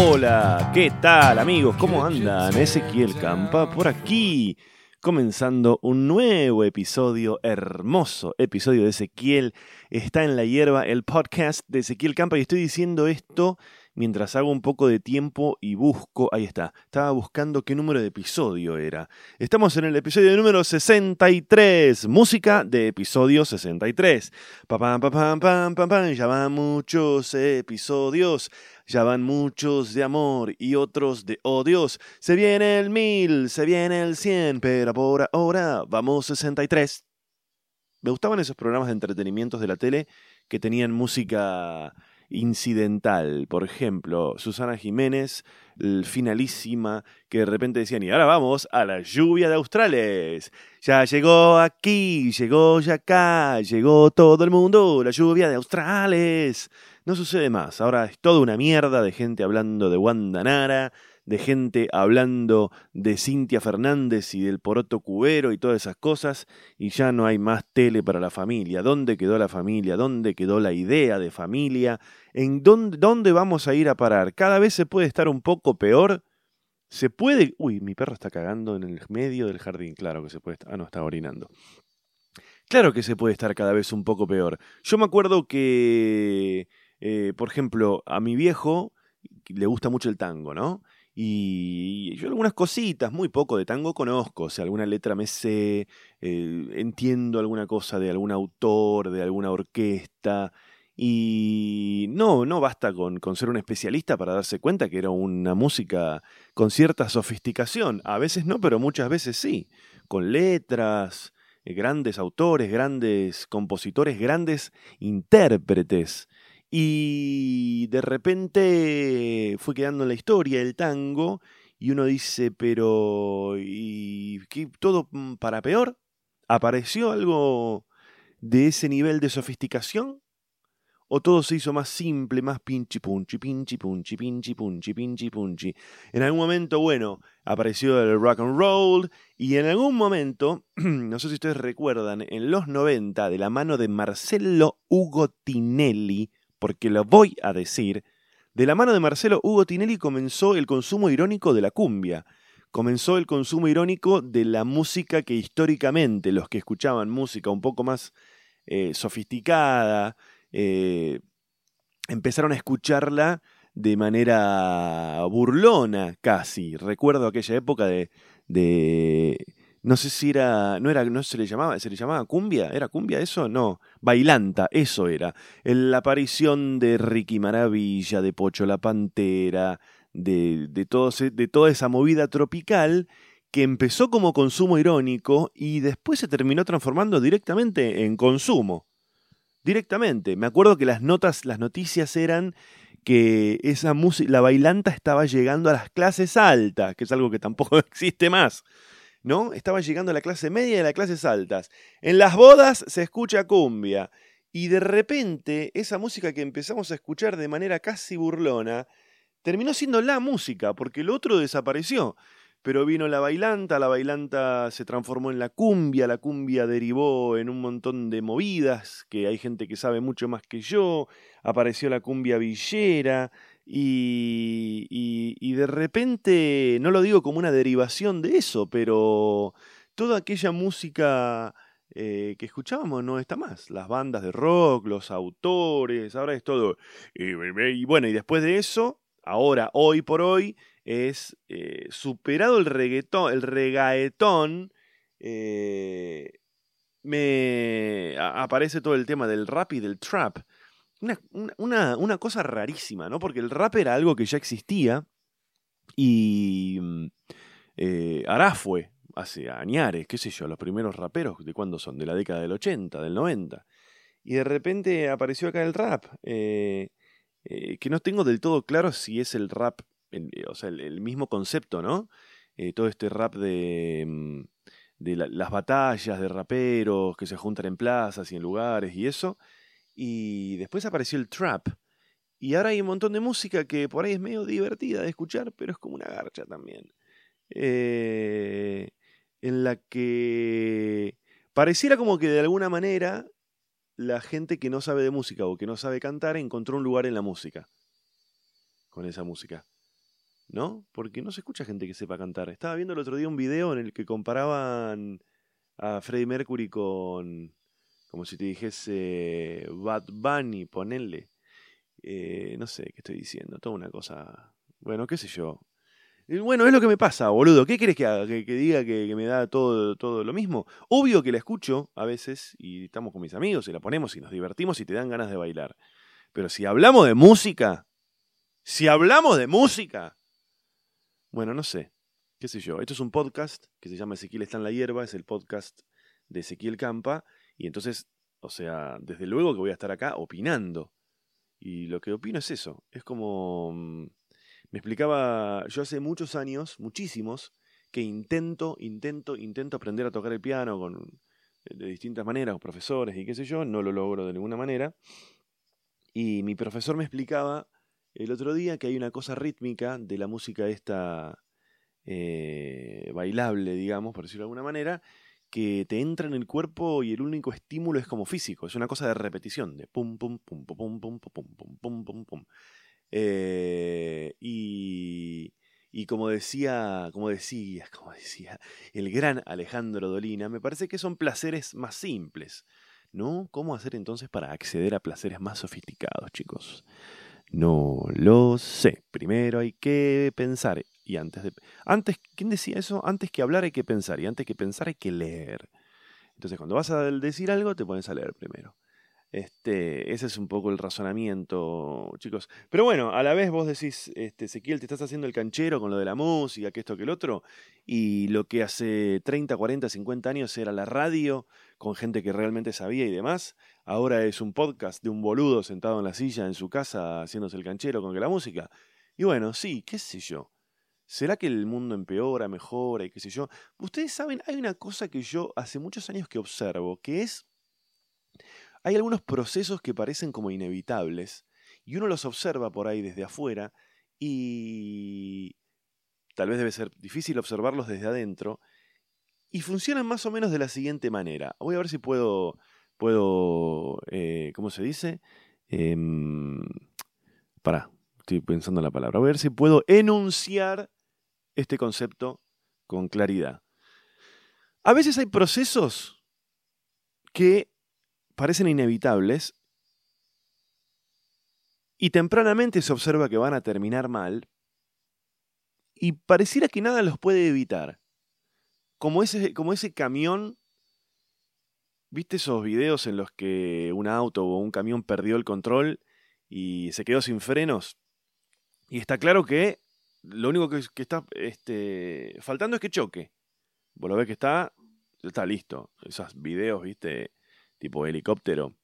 hola, ¿qué tal amigos? ¿Cómo andan? Ezequiel Campa por aquí, comenzando un nuevo episodio, hermoso episodio de Ezequiel. Está en la hierba el podcast de Ezequiel Campa y estoy diciendo esto mientras hago un poco de tiempo y busco, ahí está, estaba buscando qué número de episodio era. Estamos en el episodio número 63, música de episodio 63. Pam, pam, pam, pam, pam, pam, ya van muchos episodios, ya van muchos de amor y otros de odios. Se viene el mil, se viene el cien, pero por ahora vamos 63. Me gustaban esos programas de entretenimientos de la tele que tenían música incidental. Por ejemplo, Susana Jiménez, finalísima, que de repente decían, y ahora vamos a la lluvia de Australes. Ya llegó aquí, llegó ya acá, llegó todo el mundo, la lluvia de Australes. No sucede más, ahora es toda una mierda de gente hablando de Wanda Nara, de gente hablando de Cintia Fernández y del poroto cubero y todas esas cosas, y ya no hay más tele para la familia. ¿Dónde quedó la familia? ¿Dónde quedó la idea de familia? ¿En dónde, dónde vamos a ir a parar? Cada vez se puede estar un poco peor. Se puede... Uy, mi perro está cagando en el medio del jardín. Claro que se puede. Ah, no, está orinando. Claro que se puede estar cada vez un poco peor. Yo me acuerdo que, eh, por ejemplo, a mi viejo le gusta mucho el tango, ¿no? Y yo algunas cositas, muy poco de tango conozco, o sea, alguna letra me sé, entiendo alguna cosa de algún autor, de alguna orquesta, y no, no basta con, con, ser un especialista para darse cuenta que era una música con cierta sofisticación. A veces no, pero muchas veces sí. Con letras, eh, grandes autores, grandes compositores, grandes intérpretes. Y de repente fue quedando en la historia el tango y uno dice, pero ¿y qué, todo para peor? ¿Apareció algo de ese nivel de sofisticación? ¿O todo se hizo más simple, más pinchi punchi, pinchi punchi, pinchi punchi, pinchi? En algún momento, bueno, apareció el rock and roll y en algún momento, no sé si ustedes recuerdan, en los 90, de la mano de Marcello Ugo Tinelli, porque lo voy a decir, de la mano de Marcelo Hugo Tinelli comenzó el consumo irónico de la cumbia. Comenzó el consumo irónico de la música que históricamente los que escuchaban música un poco más eh, sofisticada, eh, empezaron a escucharla de manera burlona casi. Recuerdo aquella época de, de no sé si era, no era, no se le llamaba, se le llamaba cumbia, ¿era cumbia eso? No, bailanta, eso era. La aparición de Ricky Maravilla, de Pocho la Pantera, de, de, todo, de toda esa movida tropical que empezó como consumo irónico y después se terminó transformando directamente en consumo. Directamente. Me acuerdo que las notas, las noticias eran que esa música, la bailanta estaba llegando a las clases altas, que es algo que tampoco existe más. ¿No? Estaba llegando a la clase media y a las clases altas. En las bodas se escucha cumbia. Y de repente, esa música que empezamos a escuchar de manera casi burlona, terminó siendo la música, porque el otro desapareció. Pero vino la bailanta, la bailanta se transformó en la cumbia, la cumbia derivó en un montón de movidas, que hay gente que sabe mucho más que yo, apareció la cumbia villera, y, y, de repente, no lo digo como una derivación de eso, pero toda aquella música eh, que escuchábamos no está más. Las bandas de rock, los autores, ahora es todo. Y, bueno, y después de eso, ahora, hoy por hoy, es eh, superado el reggaetón, el regaetón. Eh, me aparece todo el tema del rap y del trap. Una, una, cosa rarísima, ¿no? Porque el rap era algo que ya existía y mm, eh, Arafue, hace añares, qué sé yo, los primeros raperos, ¿de cuándo son? De la década del 80, del 90. Y de repente apareció acá el rap, eh, eh, que no tengo del todo claro si es el rap, o sea, el, mismo concepto, ¿no? todo este rap de, mm, de las batallas de raperos que se juntan en plazas y en lugares y eso, y después apareció el trap. Y ahora hay un montón de música que por ahí es medio divertida de escuchar, pero es como una garcha también. Eh, en la que pareciera como que de alguna manera la gente que no sabe de música o que no sabe cantar encontró un lugar en la música. Con esa música. ¿no? Porque no se escucha gente que sepa cantar. Estaba viendo el otro día un video en el que comparaban a Freddie Mercury con, como si te dijese Bad Bunny, ponele. Eh, no sé qué estoy diciendo, toda una cosa. Bueno, qué sé yo. Bueno, es lo que me pasa, boludo. ¿Qué quieres que haga? ¿Que, diga que, me da todo, todo lo mismo? Obvio que la escucho a veces y estamos con mis amigos y la ponemos y nos divertimos y te dan ganas de bailar. Pero si hablamos de música, si hablamos de música, bueno, no sé, qué sé yo. Esto es un podcast que se llama Ezequiel está en la hierba, es el podcast de Ezequiel Campa y entonces, o sea, desde luego que voy a estar acá opinando. Y lo que opino es eso, es como mm, me explicaba, yo hace muchos años, muchísimos, que intento, intento, intento aprender a tocar el piano con, de distintas maneras, profesores y qué sé yo, no lo logro de ninguna manera. Y mi profesor me explicaba el otro día que hay una cosa rítmica de la música esta eh, bailable, digamos, por decirlo de alguna manera, que te entra en el cuerpo y el único estímulo es como físico, es una cosa de repetición, de pum, pum, pum, pum, pum, pum, pum, pum, pum, pum, pum. Eh, y, y como decía, como decía, como decía el gran Alejandro Dolina, me parece que son placeres más simples, ¿no? ¿Cómo hacer entonces para acceder a placeres más sofisticados, chicos? No lo sé. Primero hay que pensar y antes de antes ¿quién decía eso? Antes que hablar hay que pensar y antes que pensar hay que leer. Entonces, cuando vas a decir algo, te pones a leer primero. Este, ese es un poco el razonamiento, chicos. Pero bueno, a la vez vos decís, este, Ezequiel, te estás haciendo el canchero con lo de la música, que esto, que el otro, y lo que hace 30, 40, 50 años era la radio, con gente que realmente sabía y demás, ahora es un podcast de un boludo sentado en la silla en su casa haciéndose el canchero con que la música. Y bueno, sí, qué sé yo. ¿Será que el mundo empeora, mejora y qué sé yo? Ustedes saben, hay una cosa que yo hace muchos años que observo, que es hay algunos procesos que parecen como inevitables y uno los observa por ahí desde afuera y tal vez debe ser difícil observarlos desde adentro y funcionan más o menos de la siguiente manera. Voy a ver si puedo, puedo, eh, ¿cómo se dice? Eh, pará, estoy pensando en la palabra. Voy a ver si puedo enunciar este concepto con claridad. A veces hay procesos que parecen inevitables y tempranamente se observa que van a terminar mal y pareciera que nada los puede evitar. Como ese, como ese camión, ¿viste esos videos en los que un auto o un camión perdió el control y se quedó sin frenos? Y está claro que lo único que, está este, faltando es que choque. Vos lo ves que está, está listo. Esos videos, ¿viste? tipo helicóptero,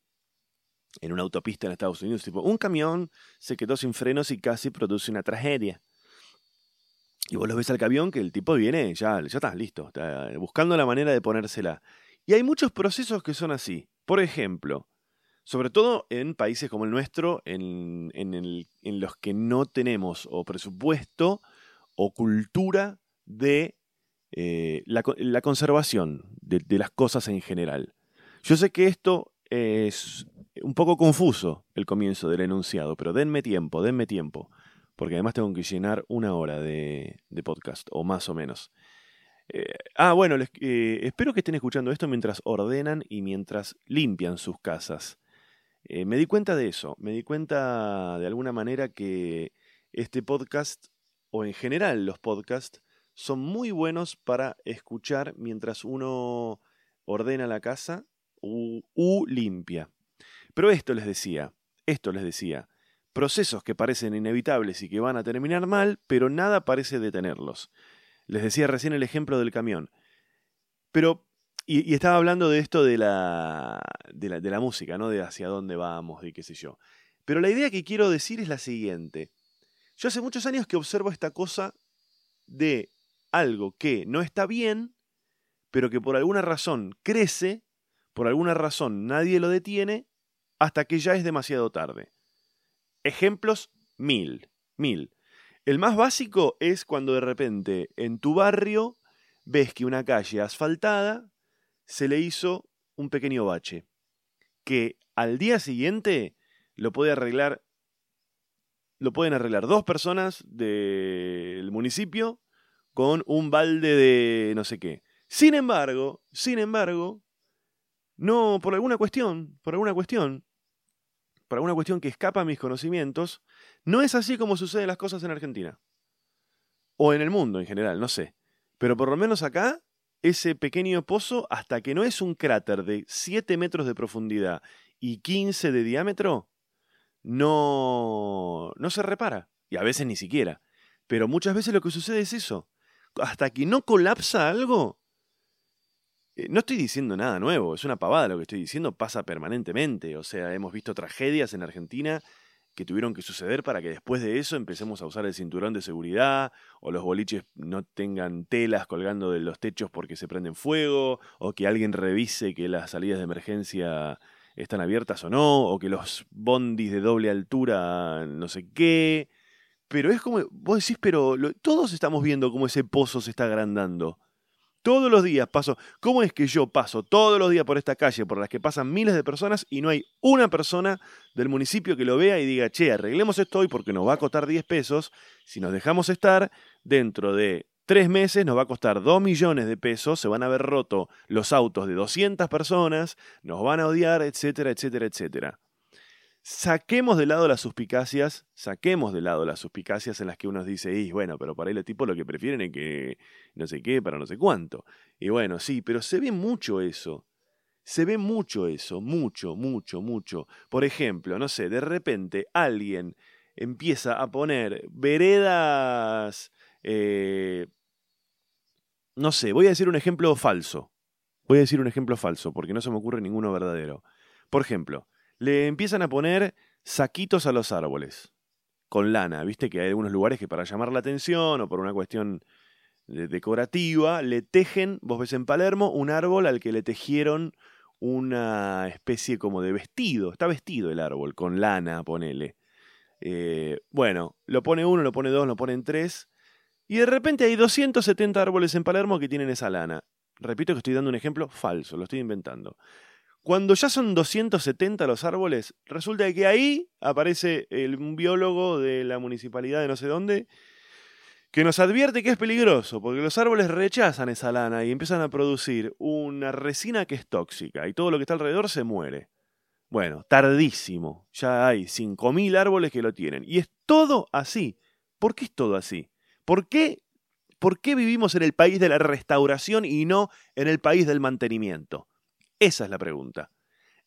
en una autopista en Estados Unidos, tipo, un camión se quedó sin frenos y casi produce una tragedia. Y vos lo ves al camión que el tipo viene, ya, ya está listo, está buscando la manera de ponérsela. Y hay muchos procesos que son así. Por ejemplo, sobre todo en países como el nuestro, en, en, los que no tenemos o presupuesto o cultura de eh, la, la, conservación de, de, las cosas en general. Yo sé que esto es un poco confuso, el comienzo del enunciado, pero denme tiempo, denme tiempo, porque además tengo que llenar una hora de, podcast, o más o menos. Eh, ah, bueno, eh, espero que estén escuchando esto mientras ordenan y mientras limpian sus casas. Eh, me di cuenta de eso, me di cuenta de alguna manera que este podcast, o en general los podcasts, son muy buenos para escuchar mientras uno ordena la casa U, limpia. Pero esto les decía, esto les decía, procesos que parecen inevitables y que van a terminar mal, pero nada parece detenerlos. Les decía recién el ejemplo del camión. Pero, y, estaba hablando de esto de la, de la, de la música, ¿no? De hacia dónde vamos y qué sé yo. Pero la idea que quiero decir es la siguiente. Yo hace muchos años que observo esta cosa de algo que no está bien, pero que por alguna razón crece por alguna razón nadie lo detiene hasta que ya es demasiado tarde. Ejemplos mil, mil. El más básico es cuando de repente en tu barrio ves que una calle asfaltada se le hizo un pequeño bache, que al día siguiente lo puede arreglar lo pueden arreglar dos personas de municipio con un balde de no sé qué. Sin embargo, sin embargo, no, por alguna cuestión, por alguna cuestión, por alguna cuestión que escapa a mis conocimientos, no es así como suceden las cosas en Argentina. O en el mundo en general, no sé. Pero por lo menos acá, ese pequeño pozo, hasta que no es un cráter de 7 metros de profundidad y 15 de diámetro, no, no se repara. Y a veces ni siquiera. Pero muchas veces lo que sucede es eso. Hasta que no colapsa algo, eh, no estoy diciendo nada nuevo, es una pavada lo que estoy diciendo, pasa permanentemente. O sea, hemos visto tragedias en Argentina que tuvieron que suceder para que después de eso empecemos a usar el cinturón de seguridad, o los boliches no tengan telas colgando de los techos porque se prenden fuego, o que alguien revise que las salidas de emergencia están abiertas o no, o que los bondis de doble altura no sé qué. Pero es como, vos decís, pero todos estamos viendo cómo ese pozo se está agrandando. Todos los días paso. ¿Cómo es que yo paso todos los días por esta calle por las que pasan miles de personas y no hay una persona del municipio que lo vea y diga, che, arreglemos esto hoy porque nos va a costar 10 pesos. Si nos dejamos estar, dentro de tres meses nos va a costar 2 millones de pesos, se van a ver roto los autos de 200 personas, nos van a odiar, etcétera, etcétera, etcétera saquemos de lado las suspicacias, saquemos de lado las suspicacias en las que uno dice, y bueno, pero para el tipo lo que prefieren es que no sé qué, para no sé cuánto. Y bueno, sí, pero se ve mucho eso. Se ve mucho eso, mucho, mucho, mucho. Por ejemplo, no sé, de repente alguien empieza a poner veredas... Eh, no sé, voy a decir un ejemplo falso. Voy a decir un ejemplo falso, porque no se me ocurre ninguno verdadero. Por ejemplo, le empiezan a poner saquitos a los árboles con lana. Viste que hay algunos lugares que para llamar la atención o por una cuestión decorativa le tejen, vos ves en Palermo, un árbol al que le tejieron una especie como de vestido. Está vestido el árbol con lana, ponele. Eh, bueno, lo pone uno, lo pone dos, lo ponen tres. Y de repente hay 270 árboles en Palermo que tienen esa lana. Repito que estoy dando un ejemplo falso, lo estoy inventando. Cuando ya son 270 los árboles, resulta que ahí aparece el, un biólogo de la municipalidad de no sé dónde que nos advierte que es peligroso, porque los árboles rechazan esa lana y empiezan a producir una resina que es tóxica y todo lo que está alrededor se muere. Bueno, tardísimo. Ya hay 5.000 árboles que lo tienen. Y es todo así. ¿Por qué es todo así? ¿Por qué, ¿Por qué vivimos en el país de la restauración y no en el país del mantenimiento? Esa es la pregunta.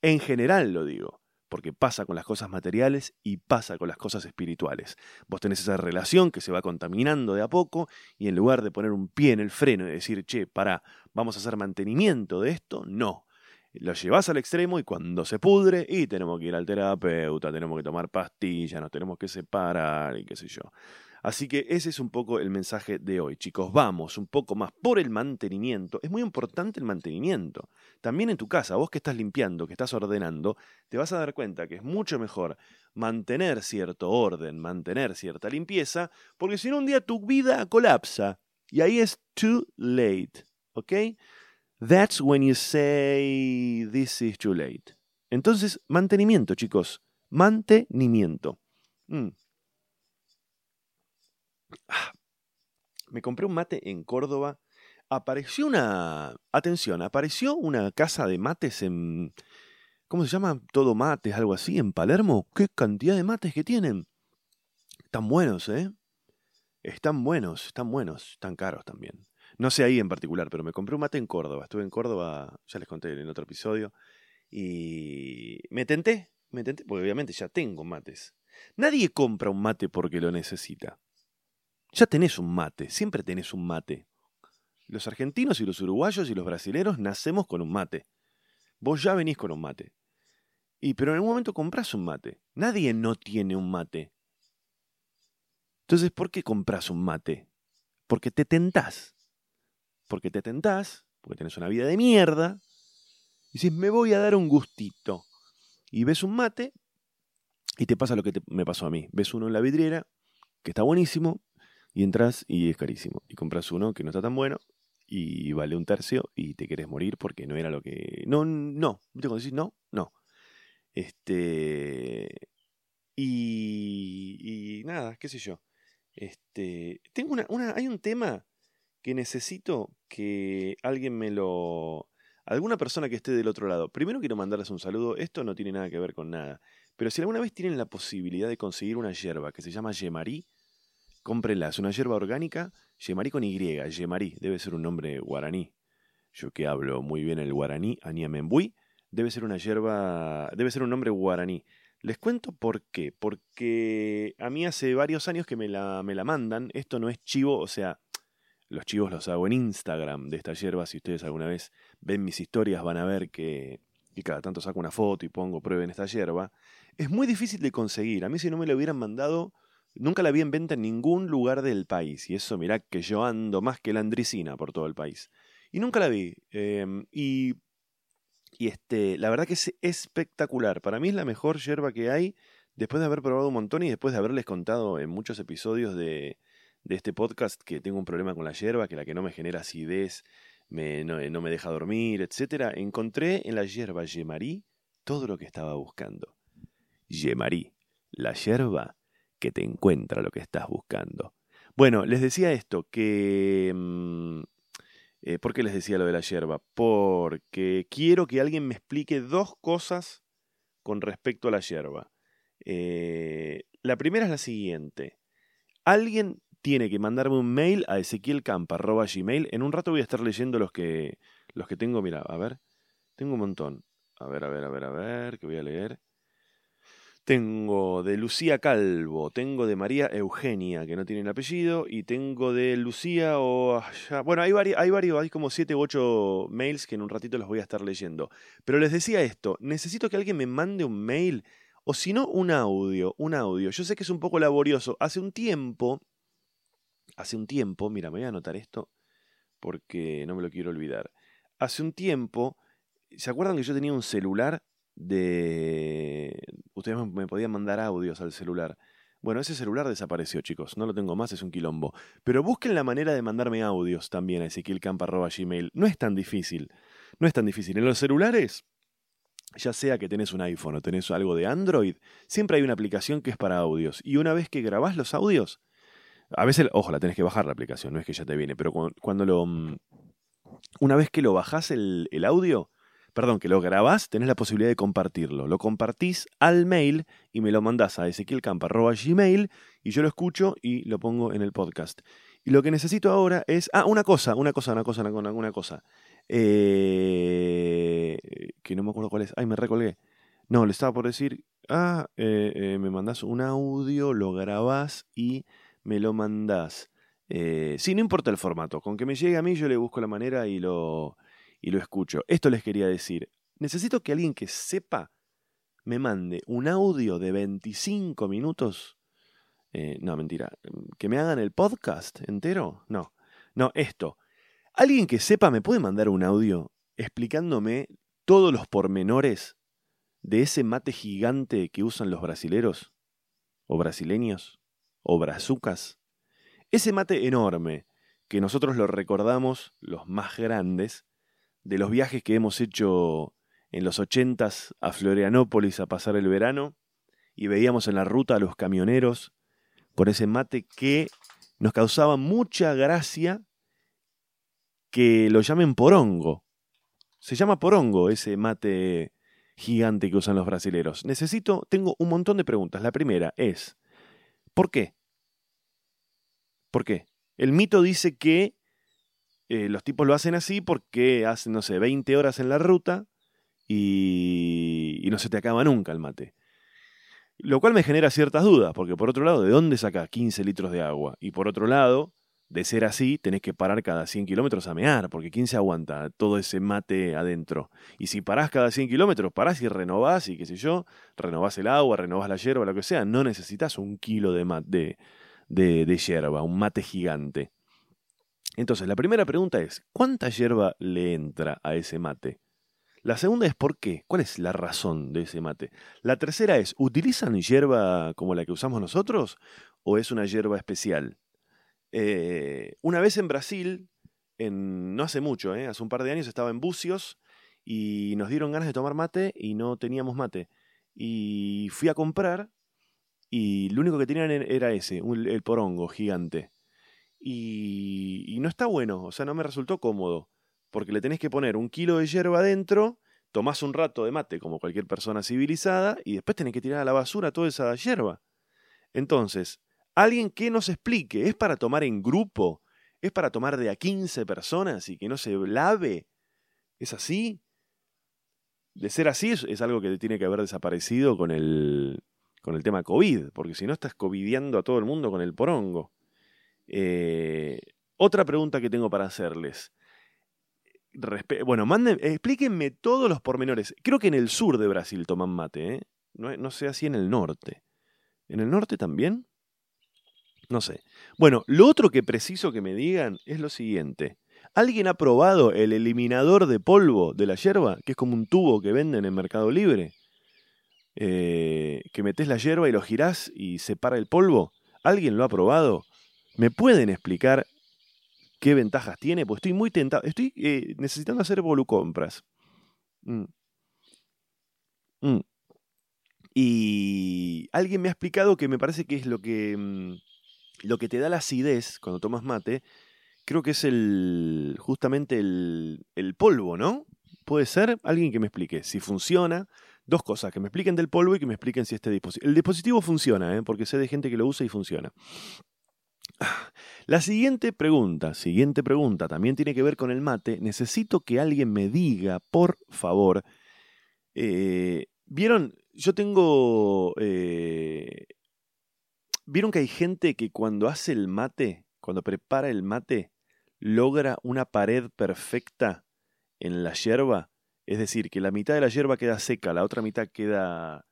En general lo digo, porque pasa con las cosas materiales y pasa con las cosas espirituales. Vos tenés esa relación que se va contaminando de a poco y en lugar de poner un pie en el freno y decir, che, para, vamos a hacer mantenimiento de esto, no. Lo llevas al extremo y cuando se pudre, y tenemos que ir al terapeuta, tenemos que tomar pastillas, nos tenemos que separar y qué sé yo. Así que ese es un poco el mensaje de hoy, chicos. Vamos un poco más por el mantenimiento. Es muy importante el mantenimiento. También en tu casa, vos que estás limpiando, que estás ordenando, te vas a dar cuenta que es mucho mejor mantener cierto orden, mantener cierta limpieza, porque si no un día tu vida colapsa. Y ahí es too late. ¿Ok? That's when you say this is too late. Entonces, mantenimiento, chicos. Mantenimiento. Mm. Ah, me compré un mate en Córdoba. Apareció una. Atención, apareció una casa de mates en. ¿Cómo se llama? Todo mates, algo así, en Palermo. ¿Qué cantidad de mates que tienen? Están buenos, ¿eh? Están buenos, están buenos, están caros también. No sé ahí en particular, pero me compré un mate en Córdoba. Estuve en Córdoba, ya les conté en otro episodio. Y me tenté, me tenté, porque obviamente ya tengo mates. Nadie compra un mate porque lo necesita ya tenés un mate, siempre tenés un mate. Los argentinos y los uruguayos y los brasileros nacemos con un mate. Vos ya venís con un mate. Y pero en algún momento compras un mate. Nadie no tiene un mate. Entonces, ¿por qué compras un mate? Porque te tentás. Porque te tentás, porque tenés una vida de mierda. Y dices, me voy a dar un gustito. Y ves un mate y te pasa lo que me pasó a mí. Ves uno en la vidriera, que está buenísimo, y entras y es carísimo. Y compras uno que no está tan bueno y vale un tercio y te querés morir porque no era lo que... No, no. ¿Viste cuando decís no? No. Este... Y, y nada, qué sé yo. Este, tengo una, hay un tema que necesito que alguien me lo, alguna persona que esté del otro lado. Primero quiero mandarles un saludo. Esto no tiene nada que ver con nada. Pero si alguna vez tienen la posibilidad de conseguir una yerba que se llama Yemarí, cómprenla. Es una yerba orgánica, Yemarí con Y, Yemarí. Debe ser un nombre guaraní. Yo que hablo muy bien el guaraní, Aniamembui, debe ser una yerba, debe ser un nombre guaraní. Les cuento por qué. Porque a mí hace varios años que me la, me la mandan. Esto no es chivo, o sea, los chivos los hago en Instagram de esta yerba. Si ustedes alguna vez ven mis historias, van a ver que, que cada tanto saco una foto y pongo prueben esta yerba. Es muy difícil de conseguir. A mí si no me la hubieran mandado, nunca la vi en venta en ningún lugar del país. Y eso, mirá que yo ando más que la andricina por todo el país. Y nunca la vi. Em, y, y este, la verdad que es espectacular. Para mí es la mejor yerba que hay. Después de haber probado un montón y después de haberles contado en muchos episodios de, este podcast que tengo un problema con la hierba, que la que no me genera acidez, me, no, no, me deja dormir, etc., encontré en la hierba Yemarí todo lo que estaba buscando. Yemarí, la hierba que te encuentra lo que estás buscando. Bueno, les decía esto, que... Mm, eh, ¿Por qué les decía lo de la hierba? Porque quiero que alguien me explique dos cosas con respecto a la hierba. Eh, la primera es la siguiente. Alguien tiene que mandarme un mail a ezequielcampa.gmail. En un rato voy a estar leyendo los que, los que tengo. Mira, a ver. Tengo un montón. A ver, a ver, a ver, a ver, que voy a leer. Tengo de Lucía Calvo, tengo de María Eugenia, que no tiene el apellido, y tengo de Lucía o... Bueno, hay, varios, hay varios, hay como siete u ocho mails que en un ratito los voy a estar leyendo. Pero les decía esto, necesito que alguien me mande un mail, o si no, un audio, un audio. Yo sé que es un poco laborioso. Hace un tiempo hace un tiempo, mira, me voy a anotar esto porque no me lo quiero olvidar. Hace un tiempo, ¿se acuerdan que yo tenía un celular de... Ustedes me podían mandar audios al celular. Bueno, ese celular desapareció, chicos. No lo tengo más, es un quilombo. Pero busquen la manera de mandarme audios también a ezequielcampa.gmail. No es tan difícil. No es tan difícil. En los celulares, ya sea que tenés un iPhone o tenés algo de Android, siempre hay una aplicación que es para audios. Y una vez que grabás los audios, a veces, ojo, la tenés que bajar la aplicación, no es que ya te viene, pero cuando, lo. Mm, una vez que lo bajás el, audio, perdón, que lo grabás, tenés la posibilidad de compartirlo. Lo compartís al mail y me lo mandás a ezequielcampa.gmail y yo lo escucho y lo pongo en el podcast. Y lo que necesito ahora es. Ah, una cosa, una cosa, una cosa, una, una cosa. Eh, que no me acuerdo cuál es. Ay, me recolgué. No, le estaba por decir. Ah, eh, eh, me mandás un audio, lo grabás y me lo mandás. Sí, no importa el formato, con que me llegue a mí yo le busco la manera y lo, y lo escucho. Esto les quería decir. Necesito que alguien que sepa me mande un audio de 25 minutos. Eh, no, mentira. ¿Que me hagan el podcast entero? No. No, esto. Alguien que sepa me puede mandar un audio explicándome todos los pormenores de ese mate gigante que usan los brasileros o brasileños o brazucas. Ese mate enorme, que nosotros lo recordamos, los más grandes, de los viajes que hemos hecho en los ochentas a Florianópolis a pasar el verano, y veíamos en la ruta a los camioneros con ese mate que nos causaba mucha gracia que lo llamen porongo. Se llama porongo ese mate gigante que usan los brasileros. Necesito, tengo un montón de preguntas. La primera es, ¿por qué? ¿Por qué? El mito dice que eh, los tipos lo hacen así porque hacen, no sé, 20 horas en la ruta y, no se te acaba nunca el mate. Lo cual me genera ciertas dudas, porque por otro lado, ¿de dónde sacas 15 litros de agua? Y por otro lado, de ser así, tenés que parar cada 100 kilómetros a mear, porque ¿quién se aguanta todo ese mate adentro? Y si parás cada 100 kilómetros, parás y renovás y qué sé yo, renovás el agua, renovás la hierba, lo que sea, no necesitas un kilo de, mate, de, de hierba, un mate gigante. Entonces, la primera pregunta es, ¿cuánta hierba le entra a ese mate? La segunda es ¿por qué? ¿Cuál es la razón de ese mate? La tercera es, ¿utilizan hierba como la que usamos nosotros o es una hierba especial? Eh, una vez en Brasil, en, no hace mucho, eh, hace un par de años estaba en Bucios y nos dieron ganas de tomar mate y no teníamos mate. Y fui a comprar y lo único que tenían era ese, el porongo gigante. Y, y, no está bueno, o sea, no me resultó cómodo, porque le tenés que poner un kilo de hierba adentro, tomás un rato de mate como cualquier persona civilizada, y después tenés que tirar a la basura toda esa hierba. Entonces, alguien que nos explique, ¿es para tomar en grupo? ¿Es para tomar de a 15 personas y que no se lave? ¿Es así? De ser así, es, algo que tiene que haber desaparecido con el, con el tema COVID, porque si no estás covidiando a todo el mundo con el porongo. Eh, otra pregunta que tengo para hacerles. bueno, explíquenme todos los pormenores. Creo que en el sur de Brasil toman mate, ¿eh? no, no sé así en el norte. ¿En el norte también? No sé. Bueno, lo otro que preciso que me digan es lo siguiente. ¿Alguien ha probado el eliminador de polvo de la hierba? Que es como un tubo que venden en Mercado Libre. Eh, que metes la hierba y lo girás y separa el polvo. ¿Alguien lo ha probado? ¿Me pueden explicar qué ventajas tiene? Pues estoy muy tentado. Estoy eh, necesitando hacer volucompras. Mm. Mm. Y alguien me ha explicado que me parece que es lo que mm, lo que te da la acidez cuando tomas mate, creo que es el justamente el, el polvo, ¿no? Puede ser alguien que me explique si funciona. Dos cosas, que me expliquen del polvo y que me expliquen si este dispositivo... El dispositivo funciona, ¿eh? porque sé de gente que lo usa y funciona. La siguiente pregunta, siguiente pregunta, también tiene que ver con el mate. Necesito que alguien me diga, por favor. Eh, ¿Vieron? Yo tengo eh, ¿Vieron que hay gente que cuando hace el mate, cuando prepara el mate, logra una pared perfecta en la hierba? Es decir, que la mitad de la hierba queda seca, la otra mitad queda,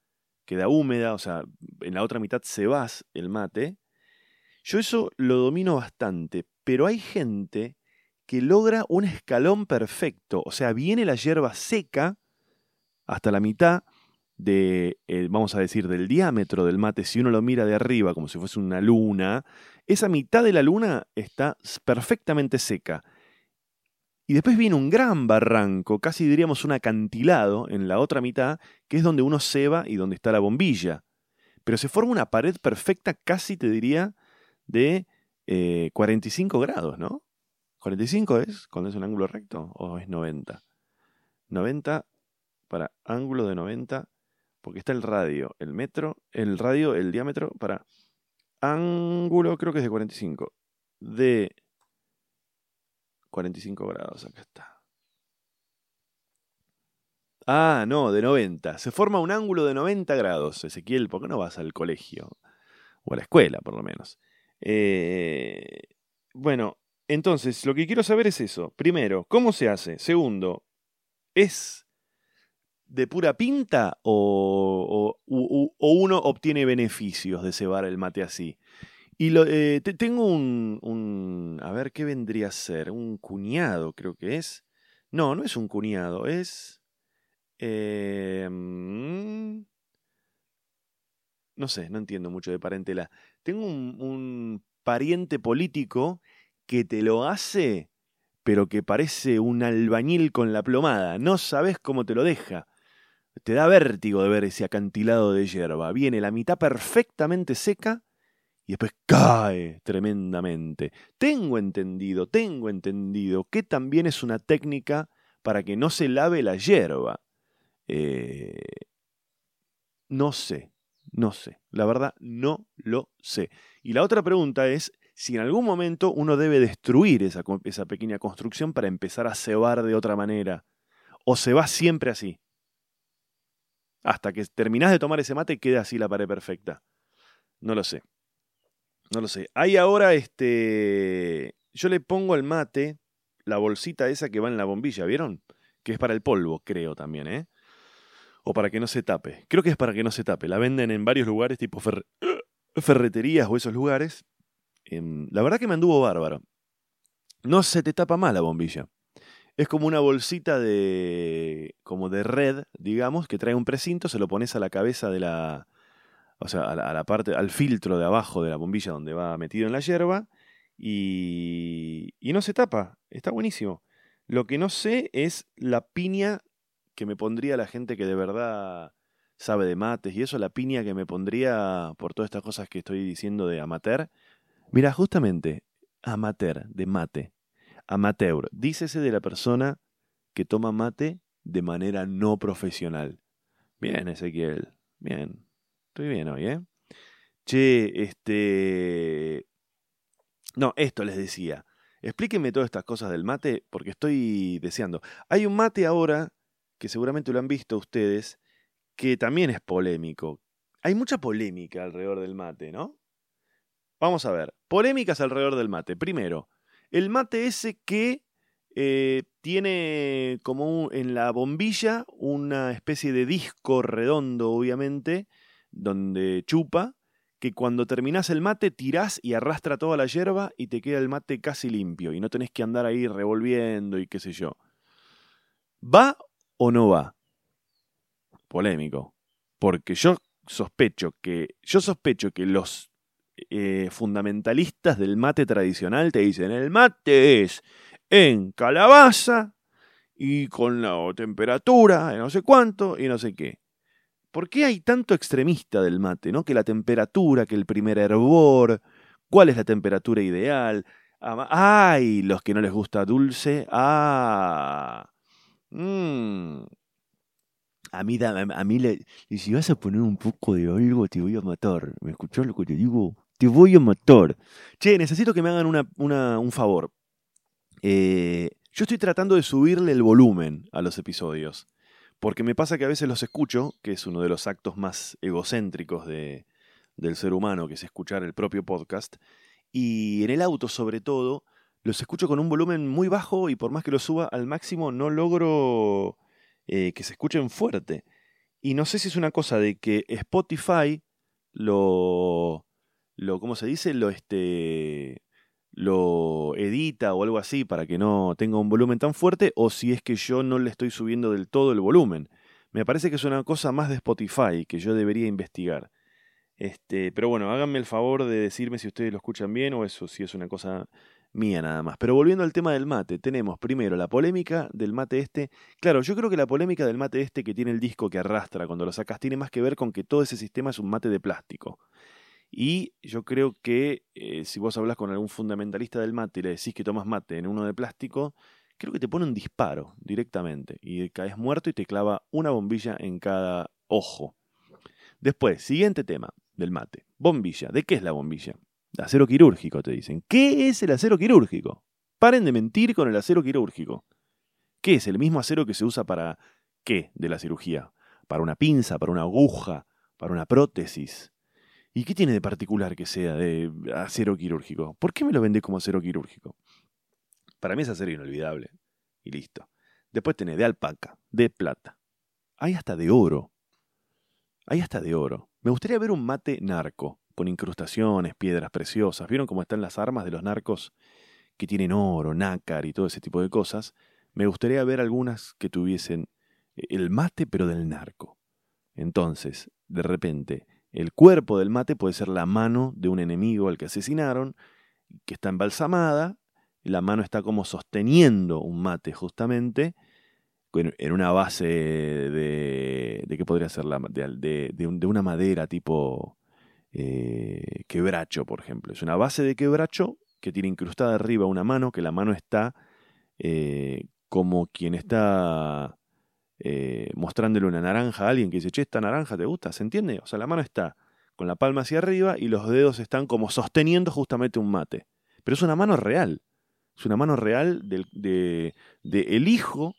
queda húmeda, o sea, en la otra mitad se va el mate. Yo eso lo domino bastante, pero hay gente que logra un escalón perfecto, o sea, viene la hierba seca hasta la mitad, de, eh, vamos a decir, del diámetro del mate, si uno lo mira de arriba como si fuese una luna, esa mitad de la luna está perfectamente seca. Y después viene un gran barranco, casi diríamos un acantilado en la otra mitad, que es donde uno ceba y donde está la bombilla. Pero se forma una pared perfecta, casi te diría, de 45 eh, grados, ¿no? ¿45 es cuando es un ángulo recto o es 90? 90 para ángulo de 90 porque está el radio, el metro, el radio, el diámetro para ángulo, creo que es de 45. De 45 grados, acá está. Ah, no, de 90. Se forma un ángulo de 90 grados, Ezequiel, ¿por qué no vas al colegio? O a la escuela, por lo menos. Eh, bueno, entonces, lo que quiero saber es eso. Primero, ¿cómo se hace? Segundo, ¿es de pura pinta o, uno obtiene beneficios de cebar el mate así? Y eh, tengo un, A ver, ¿qué vendría a ser? Un cuñado, creo que es. No, no es un cuñado, es... Em, no sé, no entiendo mucho de parentela. Tengo un, pariente político que te lo hace, pero que parece un albañil con la plomada. No sabes cómo te lo deja. Te da vértigo de ver ese acantilado de hierba. Viene la mitad perfectamente seca y después cae tremendamente. Tengo entendido, tengo entendido que también es una técnica para que no se lave la hierba. Eh, no sé, no sé. La verdad, no lo sé. Y la otra pregunta es si en algún momento uno debe destruir esa, pequeña construcción para empezar a cebar de otra manera. O se va siempre así hasta que terminás de tomar ese mate queda así la pared perfecta. No lo sé. No lo sé. Hay ahora este. Yo le pongo al mate la bolsita esa que va en la bombilla, ¿vieron? Que es para el polvo, creo también, ¿eh? O para que no se tape. Creo que es para que no se tape. La venden en varios lugares, tipo ferreterías o esos lugares. Em, la verdad que me anduvo bárbaro. No se te tapa más la bombilla. Es como una bolsita de. como de red, digamos, que trae un precinto, se lo pones a la cabeza de la. O sea, a la, parte, al filtro de abajo de la bombilla donde va metido en la hierba. Y, y no se tapa. Está buenísimo. Lo que no sé es la piña que me pondría la gente que de verdad sabe de mates y eso, la piña que me pondría por todas estas cosas que estoy diciendo de amateur. Mira, justamente, amateur, de mate, amateur, dícese de la persona que toma mate de manera no profesional. Bien, Ezequiel, bien. Estoy bien hoy, ¿eh? Che, este... No, esto les decía. Explíquenme todas estas cosas del mate porque estoy deseando. Hay un mate ahora, que seguramente lo han visto ustedes, que también es polémico. Hay mucha polémica alrededor del mate, ¿no? Vamos a ver. Polémicas alrededor del mate. Primero, el mate ese que eh, tiene como en la bombilla una especie de disco redondo, obviamente, donde chupa, que cuando terminás el mate tirás y arrastra toda la hierba y te queda el mate casi limpio y no tenés que andar ahí revolviendo y qué sé yo. ¿Va o no va? Polémico. Porque yo sospecho que. Yo sospecho que los eh, fundamentalistas del mate tradicional te dicen el mate es en calabaza y con la temperatura no sé cuánto y no sé qué. ¿Por qué hay tanto extremista del mate? ¿no? Que la temperatura, que el primer hervor, cuál es la temperatura ideal. ¡Ay! Los que no les gusta dulce. ¡Ah! Mmm. A mí, a mí le, y si vas a poner un poco de algo, te voy a matar. ¿Me escuchás lo que te digo? Te voy a matar. Che, necesito que me hagan una, un favor. Eh, yo estoy tratando de subirle el volumen a los episodios. Porque me pasa que a veces los escucho, que es uno de los actos más egocéntricos de, del ser humano, que es escuchar el propio podcast. Y en el auto, sobre todo, los escucho con un volumen muy bajo y por más que lo suba al máximo, no logro eh, que se escuchen fuerte. Y no sé si es una cosa de que Spotify lo, lo ¿cómo se dice? Lo, este, lo edita o algo así para que no tenga un volumen tan fuerte, o si es que yo no le estoy subiendo del todo el volumen. Me parece que es una cosa más de Spotify que yo debería investigar. Este, pero bueno, háganme el favor de decirme si ustedes lo escuchan bien o eso, si es una cosa mía nada más. Pero volviendo al tema del mate, tenemos primero la polémica del mate este. Claro, yo creo que la polémica del mate este que tiene el disco que arrastra cuando lo sacas tiene más que ver con que todo ese sistema es un mate de plástico. Y yo creo que eh, si vos hablas con algún fundamentalista del mate y le decís que tomas mate en uno de plástico, creo que te pone un disparo directamente y caes muerto y te clava una bombilla en cada ojo. Después, siguiente tema del mate. Bombilla. ¿De qué es la bombilla? Acero quirúrgico, te dicen. ¿Qué es el acero quirúrgico? Paren de mentir con el acero quirúrgico. ¿Qué es? ¿El mismo acero que se usa para qué de la cirugía? ¿Para una pinza? ¿Para una aguja? ¿Para una prótesis? ¿Y qué tiene de particular que sea de acero quirúrgico? ¿Por qué me lo vende como acero quirúrgico? Para mí es acero inolvidable. Y listo. Después tenés de alpaca, de plata. Hay hasta de oro. Hay hasta de oro. Me gustaría ver un mate narco, con incrustaciones, piedras preciosas. ¿Vieron cómo están las armas de los narcos que tienen oro, nácar y todo ese tipo de cosas? Me gustaría ver algunas que tuviesen el mate pero del narco. Entonces, de repente, el cuerpo del mate puede ser la mano de un enemigo al que asesinaron, que está embalsamada, la mano está como sosteniendo un mate justamente, en una base de, de ¿qué podría ser? La, de, de, una madera tipo eh, quebracho, por ejemplo. Es una base de quebracho que tiene incrustada arriba una mano, que la mano está eh, como quien está eh, mostrándole una naranja a alguien que dice, che, esta naranja te gusta, ¿se entiende? O sea, la mano está con la palma hacia arriba y los dedos están como sosteniendo justamente un mate. Pero es una mano real. Es una mano real del, de, el hijo,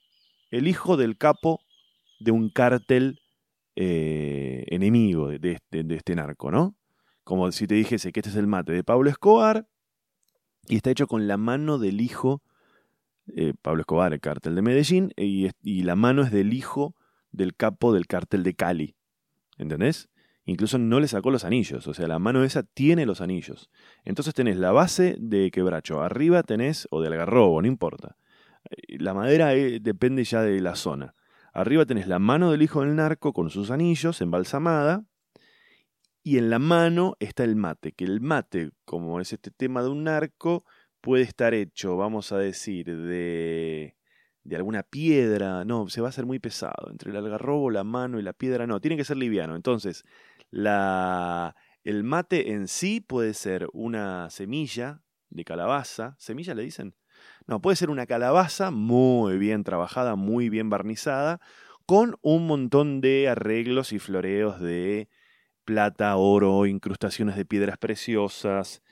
el hijo del capo de un cártel enemigo de, de este narco, ¿no? Como si te dijese que este es el mate de Pablo Escobar y está hecho con la mano del hijo eh, Pablo Escobar, el cártel de Medellín, y, la mano es del hijo del capo del cártel de Cali. ¿Entendés? Incluso no le sacó los anillos, o sea, la mano esa tiene los anillos. Entonces tenés la base de quebracho, arriba tenés, o de algarrobo, no importa. Eh, la madera eh, depende ya de la zona. Arriba tenés la mano del hijo del narco con sus anillos, embalsamada, y en la mano está el mate, que el mate, como es este tema de un narco, puede estar hecho, vamos a decir, de, de alguna piedra. No, se va a hacer muy pesado. Entre el algarrobo, la mano y la piedra, no, tiene que ser liviano. Entonces, la, el mate en sí puede ser una semilla de calabaza. ¿Semilla le dicen? No, puede ser una calabaza muy bien trabajada, muy bien barnizada, con un montón de arreglos y floreos de plata, oro, incrustaciones de piedras preciosas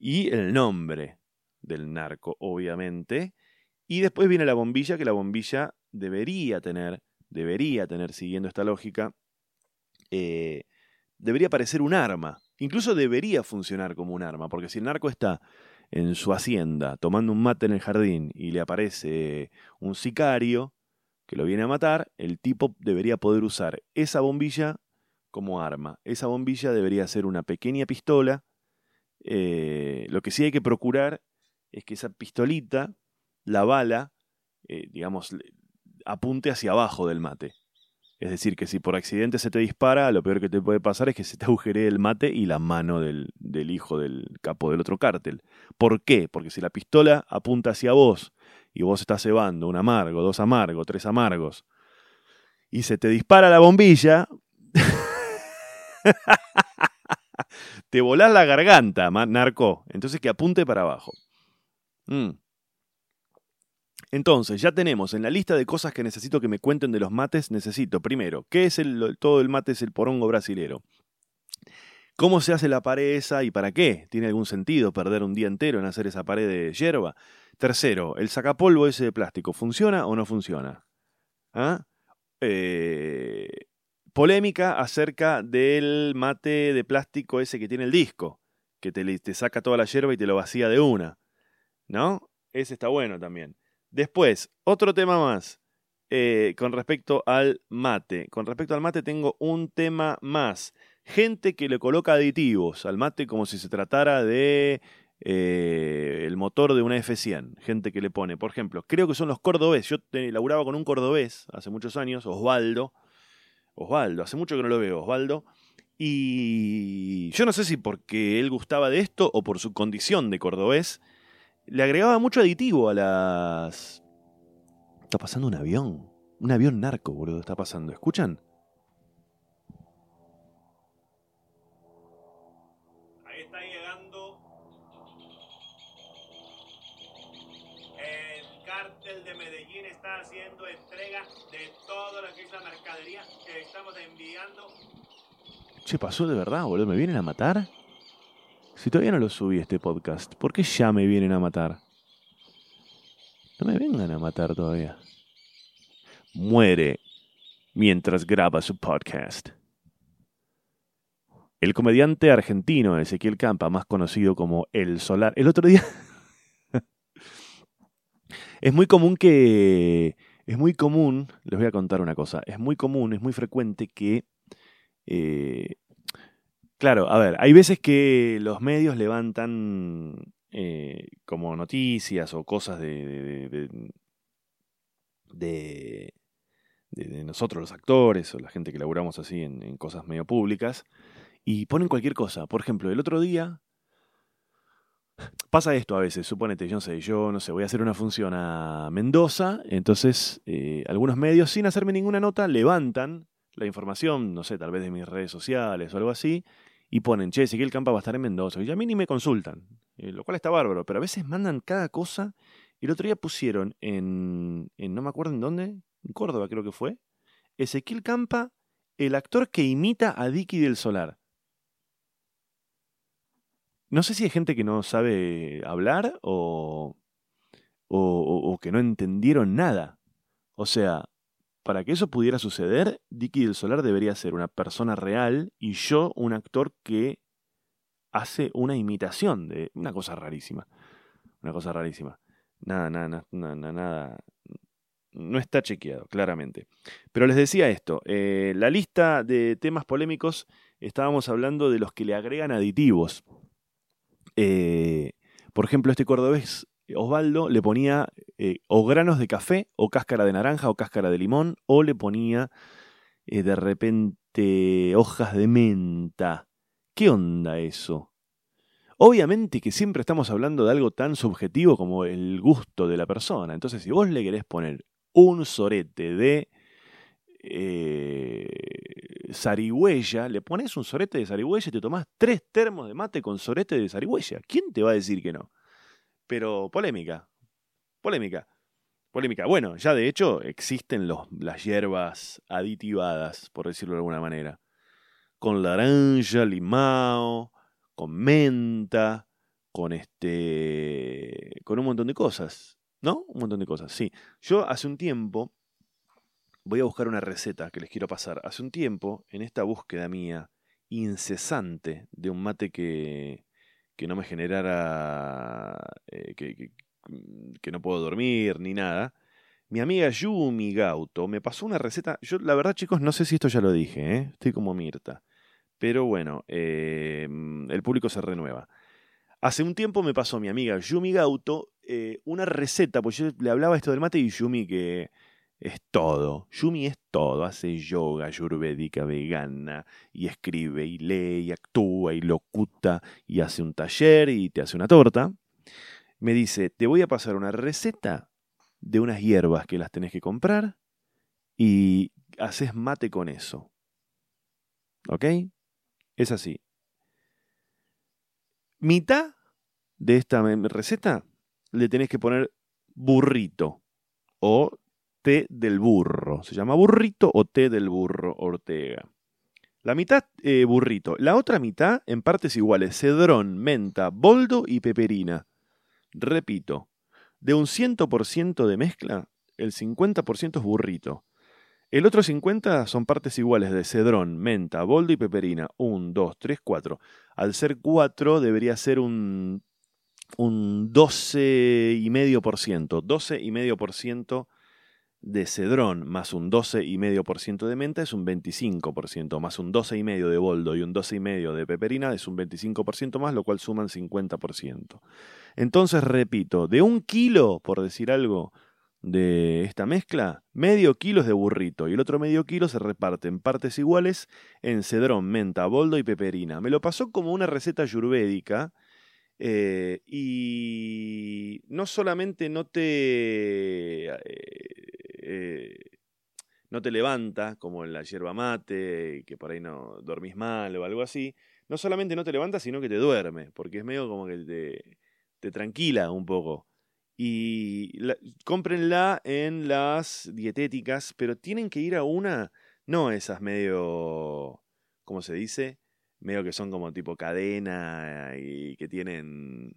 y el nombre del narco, obviamente. Y después viene la bombilla, que la bombilla debería tener, debería tener, siguiendo esta lógica, eh, debería parecer un arma. Incluso debería funcionar como un arma, porque si el narco está en su hacienda tomando un mate en el jardín y le aparece un sicario que lo viene a matar, el tipo debería poder usar esa bombilla como arma. Esa bombilla debería ser una pequeña pistola. Eh, lo que sí hay que procurar es que esa pistolita, la bala, eh, digamos, apunte hacia abajo del mate. Es decir, que si por accidente se te dispara, lo peor que te puede pasar es que se te agujeree el mate y la mano del, del hijo del capo del otro cártel. ¿Por qué? Porque si la pistola apunta hacia vos y vos estás cebando un amargo, dos amargos, tres amargos, y se te dispara la bombilla, te volás la garganta, narco. Entonces que apunte para abajo. Mm. Entonces, ya tenemos en la lista de cosas que necesito que me cuenten de los mates, necesito primero, ¿qué es todo el mate? Es el porongo brasilero. ¿Cómo se hace la pared esa y para qué? ¿Tiene algún sentido perder un día entero en hacer esa pared de hierba? Tercero, ¿el sacapolvo ese de plástico funciona o no funciona? ¿Ah? Eh, polémica acerca del mate de plástico ese que tiene el disco, que te, te saca toda la hierba y te lo vacía de una. ¿No? Ese está bueno también. Después, otro tema más eh, con respecto al mate. Con respecto al mate tengo un tema más. Gente que le coloca aditivos al mate como si se tratara de eh, el motor de una F100. Gente que le pone, por ejemplo, creo que son los cordobés. Yo te, laburaba con un cordobés hace muchos años, Osvaldo. Osvaldo, hace mucho que no lo veo, Osvaldo. Y yo no sé si porque él gustaba de esto o por su condición de cordobés le agregaba mucho aditivo a las... Está pasando un avión. Un avión narco, boludo, está pasando. ¿Escuchan? Ahí está llegando el cártel de Medellín. Está haciendo entrega de todo lo que es la mercadería que estamos enviando. Che, pasó de verdad, boludo. ¿Me vienen a matar? Si todavía no lo subí este podcast, ¿por qué ya me vienen a matar? No me vengan a matar todavía. Muere mientras graba su podcast. El comediante argentino Ezequiel Campa, más conocido como El Solar. El otro día. Es muy común que. Es muy común. Les voy a contar una cosa. Es muy común, es muy frecuente que. Eh, Claro, a ver, hay veces que los medios levantan eh, como noticias o cosas de de, de, nosotros los actores o la gente que laburamos así en, cosas medio públicas y ponen cualquier cosa. Por ejemplo, el otro día pasa esto a veces, suponete, yo no sé, yo no sé, voy a hacer una función a Mendoza, entonces eh, algunos medios sin hacerme ninguna nota levantan la información, no sé, tal vez de mis redes sociales o algo así, y ponen, che, el Campa va a estar en Mendoza. Y a mí ni me consultan, eh, lo cual está bárbaro, pero a veces mandan cada cosa. El otro día pusieron en, en, no me acuerdo en dónde, en Córdoba creo que fue, Ezequiel Campa, el actor que imita a Dicky del Solar. No sé si hay gente que no sabe hablar o, o, que no entendieron nada. O sea, para que eso pudiera suceder, Dicky del Solar debería ser una persona real y yo un actor que hace una imitación de una cosa rarísima. Una cosa rarísima. Nada, nada, nada, nada, No está chequeado, claramente. Pero les decía esto, eh, la lista de temas polémicos, estábamos hablando de los que le agregan aditivos. Eh, por ejemplo, este cordobés Osvaldo le ponía eh, o granos de café, o cáscara de naranja, o cáscara de limón, o le ponía eh, de repente hojas de menta. ¿Qué onda eso? Obviamente que siempre estamos hablando de algo tan subjetivo como el gusto de la persona. Entonces, si vos le querés poner un sorete de eh, zarigüeya, le pones un sorete de zarigüeya y te tomás tres termos de mate con sorete de zarigüeya. ¿Quién te va a decir que no? Pero polémica, polémica, polémica. Bueno, ya de hecho existen los, las hierbas aditivadas, por decirlo de alguna manera. Con naranja, limao, con menta, con este. con un montón de cosas. ¿No? Un montón de cosas, sí. Yo hace un tiempo. Voy a buscar una receta que les quiero pasar. Hace un tiempo, en esta búsqueda mía incesante de un mate que, que no me generara. Eh, que, no puedo dormir ni nada. Mi amiga Yumi Gauto me pasó una receta. Yo, la verdad, chicos, no sé si esto ya lo dije, ¿eh? estoy como Mirta. Pero bueno, eh, el público se renueva. Hace un tiempo me pasó mi amiga Yumi Gauto eh, una receta, pues yo le hablaba esto del mate y Yumi que es todo. Yumi es todo, hace yoga ayurvédica vegana y escribe y lee y actúa y locuta y hace un taller y te hace una torta. Me dice, te voy a pasar una receta de unas hierbas que las tenés que comprar y haces mate con eso. ¿Ok? Es así. Mitad de esta receta le tenés que poner burrito o té del burro. Se llama burrito o té del burro Ortega. La mitad eh, burrito. La otra mitad en partes iguales. Cedrón, menta, boldo y peperina. Repito, de un 100% de mezcla, el 50% es burrito. El otro 50 son partes iguales de cedrón, menta, boldo y peperina. 1, 2, 3, 4. Al ser 4 debería ser un, un 12,5%. 12,5% de cedrón más un 12,5% de menta es un 25%, más un 12,5% de boldo y un 12,5% de peperina es un 25% más, lo cual suman 50%. Entonces, repito, de un kilo, por decir algo, de esta mezcla, medio kilo es de burrito y el otro medio kilo se reparte en partes iguales en cedrón, menta, boldo y peperina. Me lo pasó como una receta ayurvédica eh, y no solamente no te, eh, eh, no te levanta, como en la yerba mate, que por ahí no dormís mal o algo así, no solamente no te levanta, sino que te duerme, porque es medio como que te, te tranquila un poco. Y la, cómprenla en las dietéticas, pero tienen que ir a una, no esas medio, ¿cómo se dice? Medio que son como tipo cadena y que tienen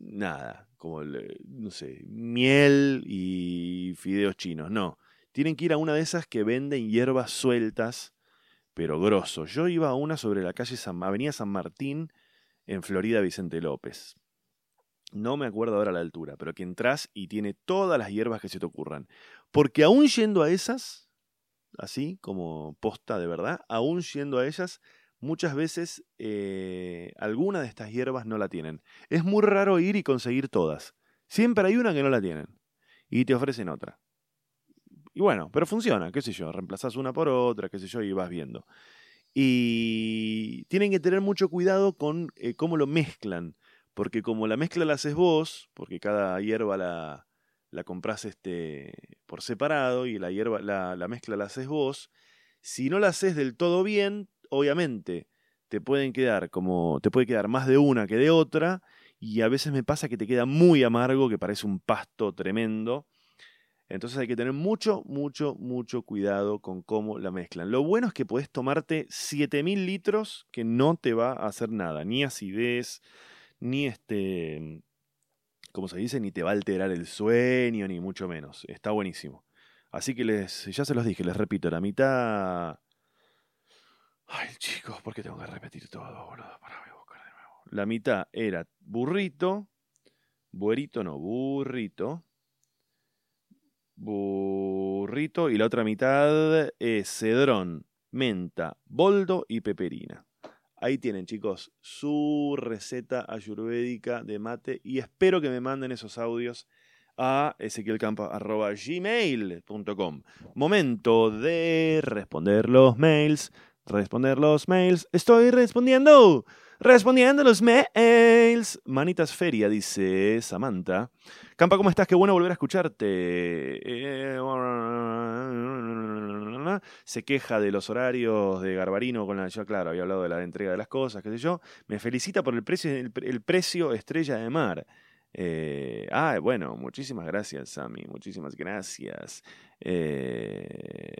nada, como, no sé, miel y fideos chinos. No, tienen que ir a una de esas que venden hierbas sueltas, pero grosso. Yo iba a una sobre la calle San, Avenida San Martín, en Florida Vicente López no me acuerdo ahora la altura, pero que entras y tiene todas las hierbas que se te ocurran. Porque aún yendo a esas, así como posta de verdad, aún yendo a ellas, muchas veces eh, alguna de estas hierbas no la tienen. Es muy raro ir y conseguir todas. Siempre hay una que no la tienen. Y te ofrecen otra. Y bueno, pero funciona, qué sé yo, reemplazas una por otra, qué sé yo, y vas viendo. Y tienen que tener mucho cuidado con eh, cómo lo mezclan porque como la mezcla la haces vos, porque cada hierba la, la compras este, por separado y la, hierba, la, la mezcla la haces vos, si no la haces del todo bien, obviamente te pueden quedar como te puede quedar más de una que de otra y a veces me pasa que te queda muy amargo, que parece un pasto tremendo. Entonces hay que tener mucho, mucho, mucho cuidado con cómo la mezclan. Lo bueno es que podés tomarte 7000 litros que no te va a hacer nada, ni acidez, ni este, como se dice, ni te va a alterar el sueño, ni mucho menos. Está buenísimo. Así que les, ya se los dije, les repito, la mitad... Ay, chicos, ¿por qué tengo que repetir todo, boludo? Para voy a buscar de nuevo. La mitad era burrito, buerito no, burrito, burrito, y la otra mitad es cedrón, menta, boldo y peperina. Ahí tienen, chicos, su receta ayurvédica de mate y espero que me manden esos audios a ezequielcampa.gmail.com. Momento de responder los mails. Responder los mails. Estoy respondiendo. Respondiendo los mails. Manitas Feria, dice Samantha. Campa, ¿cómo estás? Qué bueno volver a escucharte. Se queja de los horarios de Garbarino con la. Yo, claro, había hablado de la entrega de las cosas, qué sé yo. Me felicita por el precio, el, precio estrella de mar. Ah, bueno, muchísimas gracias, Sammy. Muchísimas gracias. Eh,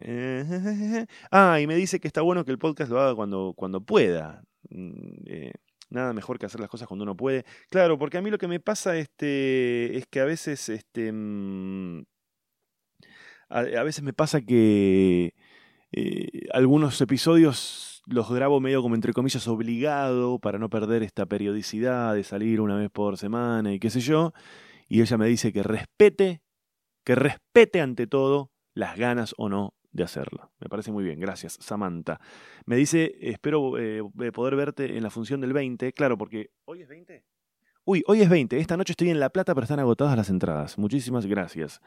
ah, y me dice que está bueno que el podcast lo haga cuando, cuando pueda. Mm, eh, nada mejor que hacer las cosas cuando uno puede. Claro, porque a mí lo que me pasa este, es que a veces, este, mm, a, a veces me pasa que algunos episodios los grabo medio como entre comillas obligado para no perder esta periodicidad de salir una vez por semana y qué sé yo. Y ella me dice que respete, que respete ante todo las ganas o no de hacerlo. Me parece muy bien, gracias Samantha. Me dice, espero eh, poder verte en la función del 20, claro, porque hoy es 20. Uy, hoy es 20, esta noche estoy en La Plata, pero están agotadas las entradas. Muchísimas gracias.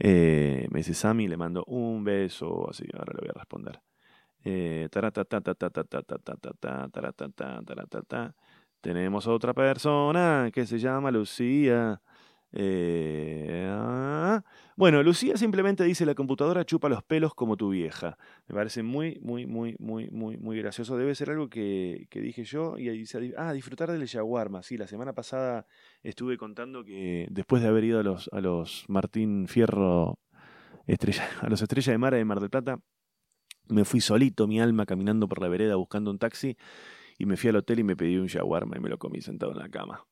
Eh, me dice Sammy, le mando un beso, así, ahora le voy a responder. Tenemos otra persona que se llama Lucía. Bueno, Lucía simplemente dice la computadora chupa los pelos como tu vieja. Me parece muy, muy, muy, muy, muy, muy gracioso. Debe ser algo que, que dije yo. Y dice, ah, disfrutar del shawarma. Sí, la semana pasada estuve contando que después de haber ido a los, a los Martín Fierro, a los Estrella de Mar de Mar del Plata, me fui solito, mi alma, caminando por la vereda buscando un taxi y me fui al hotel y me pedí un shawarma y me lo comí sentado en la cama.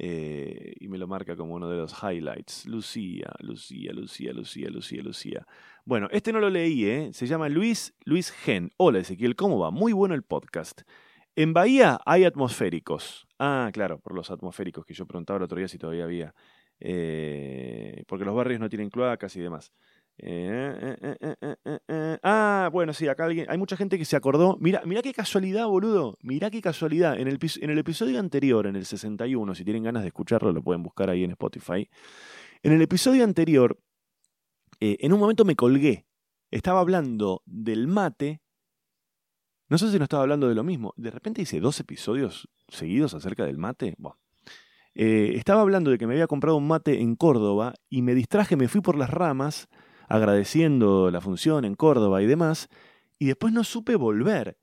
Eh, y me lo marca como uno de los highlights. Lucía, Lucía, Lucía, Lucía, Lucía, Lucía. Bueno, este no lo leí, ¿eh? Se llama Luis, Luis Gen. Hola Ezequiel, ¿cómo va? Muy bueno el podcast. En Bahía hay atmosféricos. Ah, claro, por los atmosféricos que yo preguntaba el otro día si todavía había. Eh, porque los barrios no tienen cloacas y demás. Eh, eh, eh, ah, bueno, sí, acá alguien, hay mucha gente que se acordó. Mira, mira qué casualidad, boludo. Mira qué casualidad. En el, en el episodio anterior, en el 61, si tienen ganas de escucharlo, lo pueden buscar ahí en Spotify. En el episodio anterior, en un momento me colgué. Estaba hablando del mate. No sé si no estaba hablando de lo mismo. De repente hice dos episodios seguidos acerca del mate. estaba hablando de que me había comprado un mate en Córdoba y me distraje, me fui por las ramas agradeciendo la función en Córdoba y demás, y después no supe volver.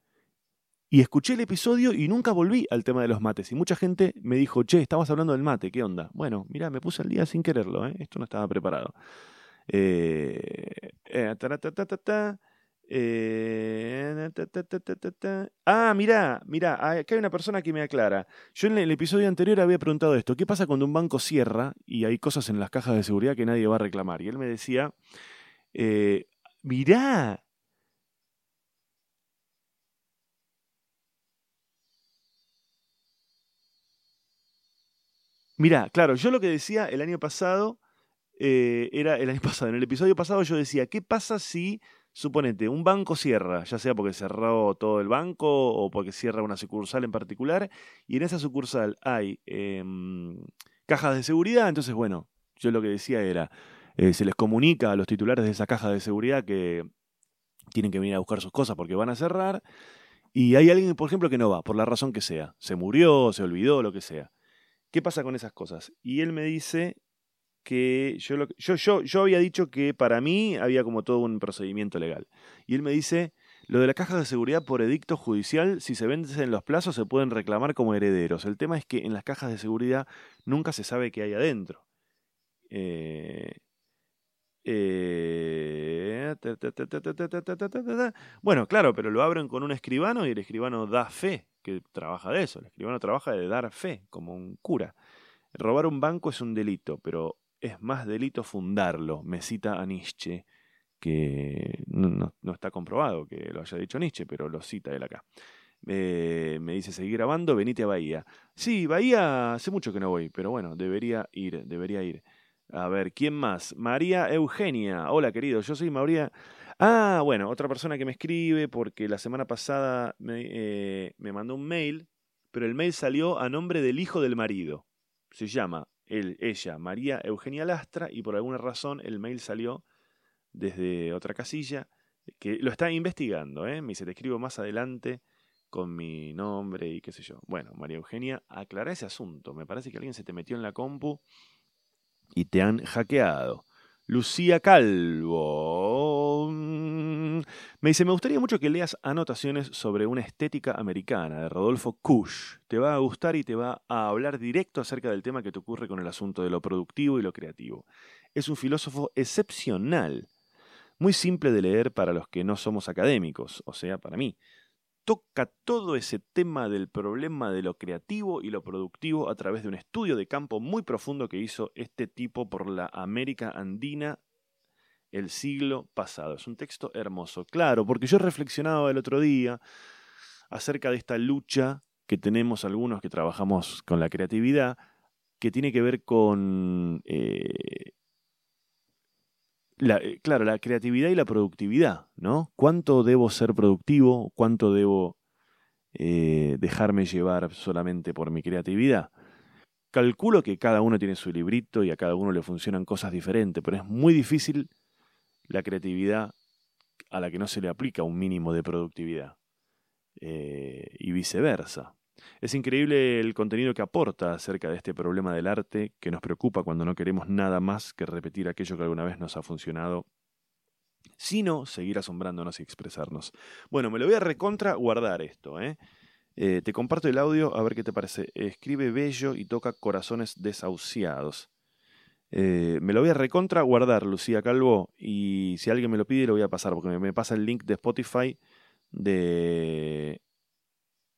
Y escuché el episodio y nunca volví al tema de los mates. Y mucha gente me dijo, che, estabas hablando del mate, ¿qué onda? Bueno, mira, me puse al día sin quererlo, ¿eh? esto no estaba preparado. ah, mira, mira, acá hay una persona que me aclara. Yo en el episodio anterior había preguntado esto, ¿qué pasa cuando un banco cierra y hay cosas en las cajas de seguridad que nadie va a reclamar? Y él me decía eh, mirá. Mirá, claro, yo lo que decía el año pasado eh, era el año pasado, en el episodio pasado yo decía, ¿qué pasa si, suponete, un banco cierra, ya sea porque cerró todo el banco o porque cierra una sucursal en particular, y en esa sucursal hay em, cajas de seguridad, entonces bueno, yo lo que decía era, eh, se les comunica a los titulares de esa caja de seguridad que tienen que venir a buscar sus cosas porque van a cerrar. Y hay alguien, por ejemplo, que no va, por la razón que sea. Se murió, se olvidó, lo que sea. ¿Qué pasa con esas cosas? Y él me dice que yo, yo, yo, yo había dicho que para mí había como todo un procedimiento legal. Y él me dice, lo de la caja de seguridad por edicto judicial, si se en los plazos, se pueden reclamar como herederos. El tema es que en las cajas de seguridad nunca se sabe qué hay adentro. Eh, bueno, claro, pero lo abren con un escribano y el escribano da fe, que trabaja de eso. El escribano trabaja de dar fe, como un cura. Robar un banco es un delito, pero es más delito fundarlo, me cita a Nietzsche, que no, está comprobado que lo haya dicho Nietzsche, pero lo cita él acá. me dice, seguir grabando, venite a Bahía. Sí, Bahía hace mucho que no voy, pero bueno, debería ir, debería ir. A ver, ¿quién más? María Eugenia. Hola, querido, yo soy María. Ah, bueno, otra persona que me escribe porque la semana pasada me, eh, me mandó un mail, pero el mail salió a nombre del hijo del marido. Se llama él, ella, María Eugenia Lastra, y por alguna razón el mail salió desde otra casilla, que lo está investigando, ¿eh? Me dice, te escribo más adelante con mi nombre y qué sé yo. Bueno, María Eugenia, aclara ese asunto. Me parece que alguien se te metió en la compu y te han hackeado. Lucía Calvo. Me dice, me gustaría mucho que leas anotaciones sobre una estética americana de Rodolfo Kusch. Te va a gustar y te va a hablar directo acerca del tema que te ocurre con el asunto de lo productivo y lo creativo. Es un filósofo excepcional, muy simple de leer para los que no somos académicos, o sea, para mí. Toca todo ese tema del problema de lo creativo y lo productivo a través de un estudio de campo muy profundo que hizo este tipo por la América Andina el siglo pasado. Es un texto hermoso, claro, porque yo reflexionaba el otro día acerca de esta lucha que tenemos algunos que trabajamos con la creatividad, que tiene que ver con, eh, eh, claro, la creatividad y la productividad, ¿no? ¿Cuánto debo ser productivo? ¿Cuánto debo eh, dejarme llevar solamente por mi creatividad? Calculo que cada uno tiene su librito y a cada uno le funcionan cosas diferentes, pero es muy difícil la creatividad a la que no se le aplica un mínimo de productividad. Eh, y viceversa. Es increíble el contenido que aporta acerca de este problema del arte que nos preocupa cuando no queremos nada más que repetir aquello que alguna vez nos ha funcionado, sino seguir asombrándonos y expresarnos. Bueno, me lo voy a recontra guardar esto, ¿eh? Eh, te comparto el audio a ver qué te parece. Escribe bello y toca corazones desahuciados. Eh, me lo voy a recontra guardar, Lucía Calvo, y si alguien me lo pide lo voy a pasar, porque me, me pasa el link de Spotify de...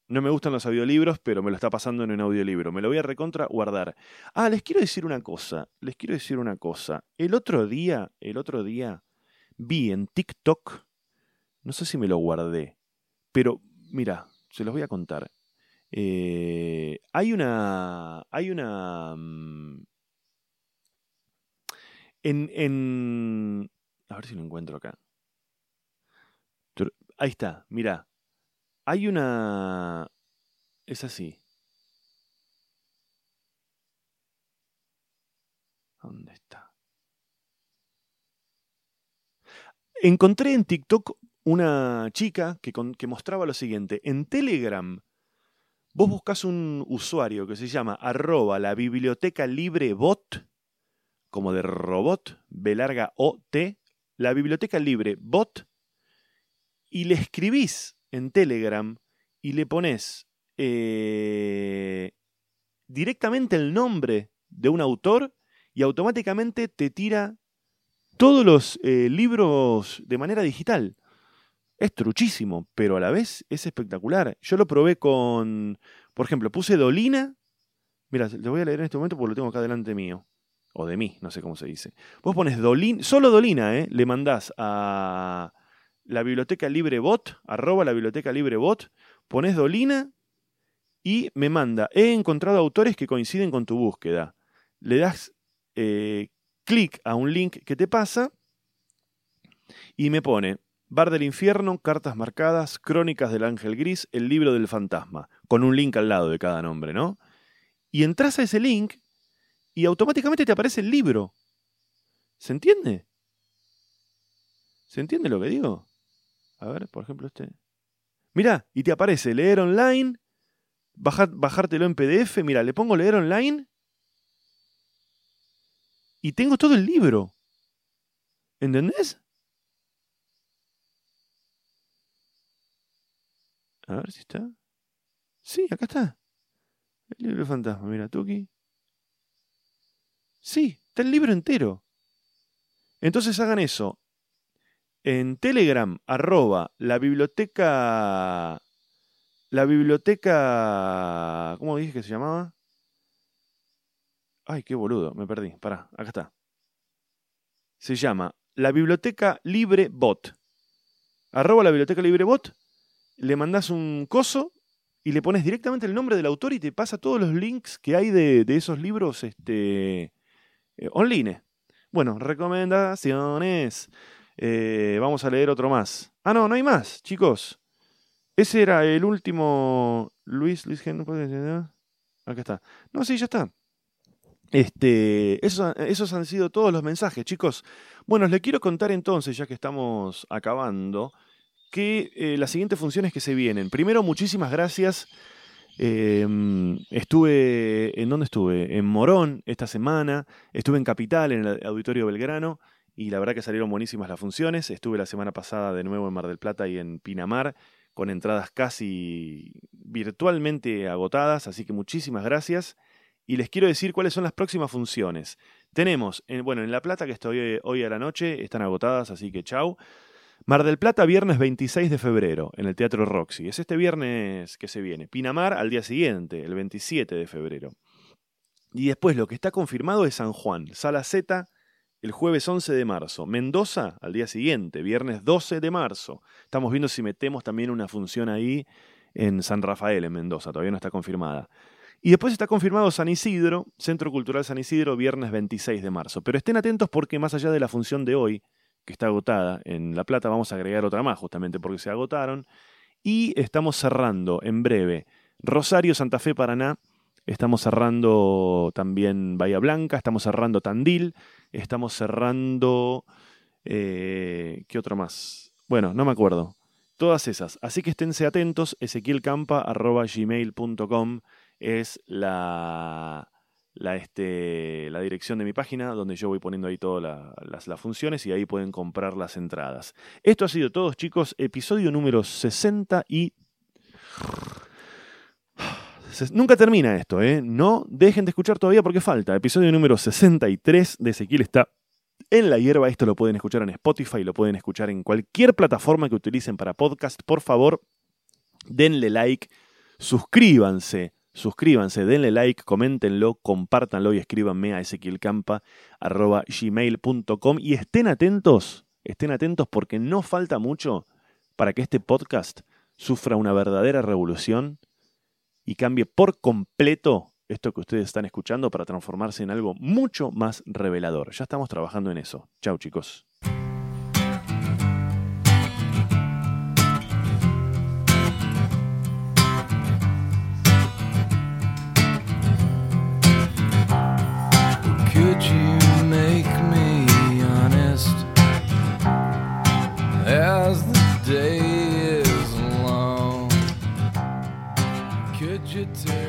No me gustan los audiolibros, pero me lo está pasando en un audiolibro. Me lo voy a recontra guardar. Ah, les quiero decir una cosa. Les quiero decir una cosa. El otro día, el otro día, vi en TikTok, no sé si me lo guardé, pero mira, se los voy a contar. Eh, hay una, hay una, mm, en, en, a ver si lo encuentro acá. Ahí está, mira. Hay una, es así. ¿Dónde está? Encontré en TikTok una chica que, mostraba lo siguiente. En Telegram, vos buscas un usuario que se llama arroba la biblioteca libre bot, como de robot, B larga O T, la biblioteca libre bot, y le escribís en Telegram y le pones eh, directamente el nombre de un autor y automáticamente te tira todos los eh, libros de manera digital. Es truchísimo, pero a la vez es espectacular. Yo lo probé con, por ejemplo, puse Dolina. Mira, te voy a leer en este momento porque lo tengo acá delante mío. O de mí, no sé cómo se dice. Vos pones Dolina, solo Dolina, ¿eh? Le mandás a la biblioteca libre bot, arroba la biblioteca libre bot, pones Dolina y me manda, he encontrado autores que coinciden con tu búsqueda. Le das eh, clic a un link que te pasa y me pone Bar del Infierno, Cartas Marcadas, Crónicas del Ángel Gris, El Libro del Fantasma, con un link al lado de cada nombre, ¿no? Y entras a ese link y automáticamente te aparece el libro. ¿Se entiende? ¿Se entiende lo que digo? A ver, por ejemplo, este. Mira, y te aparece leer online, bajar, bajártelo en PDF, mira, le pongo leer online y tengo todo el libro. ¿Entendés? A ver si está. Sí, acá está. El libro fantasma, mira, Tuki. Sí, está el libro entero. Entonces hagan eso. En Telegram, arroba la biblioteca. La biblioteca. ¿Cómo dije que se llamaba? Ay, qué boludo, me perdí. Pará, acá está. Se llama la biblioteca libre bot. Arroba la biblioteca libre bot. Le mandás un coso y le pones directamente el nombre del autor y te pasa todos los links que hay de, de esos libros este, eh, online. Bueno, recomendaciones. Eh, vamos a leer otro más. Ah, no, no hay más, chicos. Ese era el último. Luis, Luis Gen- Acá está. No, sí, ya está. Este, esos, esos han sido todos los mensajes, chicos. Bueno, les quiero contar entonces, ya que estamos acabando, que eh, las siguientes funciones que se vienen. Primero, muchísimas gracias. Eh, estuve, ¿en dónde estuve? En Morón esta semana, estuve en Capital, en el Auditorio Belgrano, y la verdad que salieron buenísimas las funciones. Estuve la semana pasada de nuevo en Mar del Plata y en Pinamar, con entradas casi virtualmente agotadas, así que muchísimas gracias. Y les quiero decir cuáles son las próximas funciones. Tenemos, bueno, en La Plata, que estoy hoy a la noche, están agotadas, así que chau. Mar del Plata, viernes 26 de febrero, en el Teatro Roxy. Es este viernes que se viene. Pinamar al día siguiente, el 27 de febrero. Y después lo que está confirmado es San Juan, Sala Z, el jueves 11 de marzo. Mendoza al día siguiente, viernes 12 de marzo. Estamos viendo si metemos también una función ahí en San Rafael, en Mendoza. Todavía no está confirmada. Y después está confirmado San Isidro, Centro Cultural San Isidro, viernes 26 de marzo. Pero estén atentos porque más allá de la función de hoy, que está agotada. En La Plata vamos a agregar otra más, justamente porque se agotaron. Y estamos cerrando en breve Rosario, Santa Fe, Paraná. Estamos cerrando también Bahía Blanca, estamos cerrando Tandil, estamos cerrando... Eh, ¿Qué otro más? Bueno, no me acuerdo. Todas esas. Así que esténse atentos. ezequielcampa.gmail.com es la, este, la dirección de mi página, donde yo voy poniendo ahí todas las, las, funciones y ahí pueden comprar las entradas. Esto ha sido todo, chicos. Episodio número 60 y... Nunca termina esto, ¿eh? No dejen de escuchar todavía porque falta. Episodio número 63 de Ezequiel está en la hierba. Esto lo pueden escuchar en Spotify, lo pueden escuchar en cualquier plataforma que utilicen para podcast. Por favor, denle like, suscríbanse suscríbanse, denle like, coméntenlo, compártanlo y escríbanme a ezequielcampa.gmail.com y estén atentos, estén atentos porque no falta mucho para que este podcast sufra una verdadera revolución y cambie por completo esto que ustedes están escuchando para transformarse en algo mucho más revelador. Ya estamos trabajando en eso. Chao chicos. Is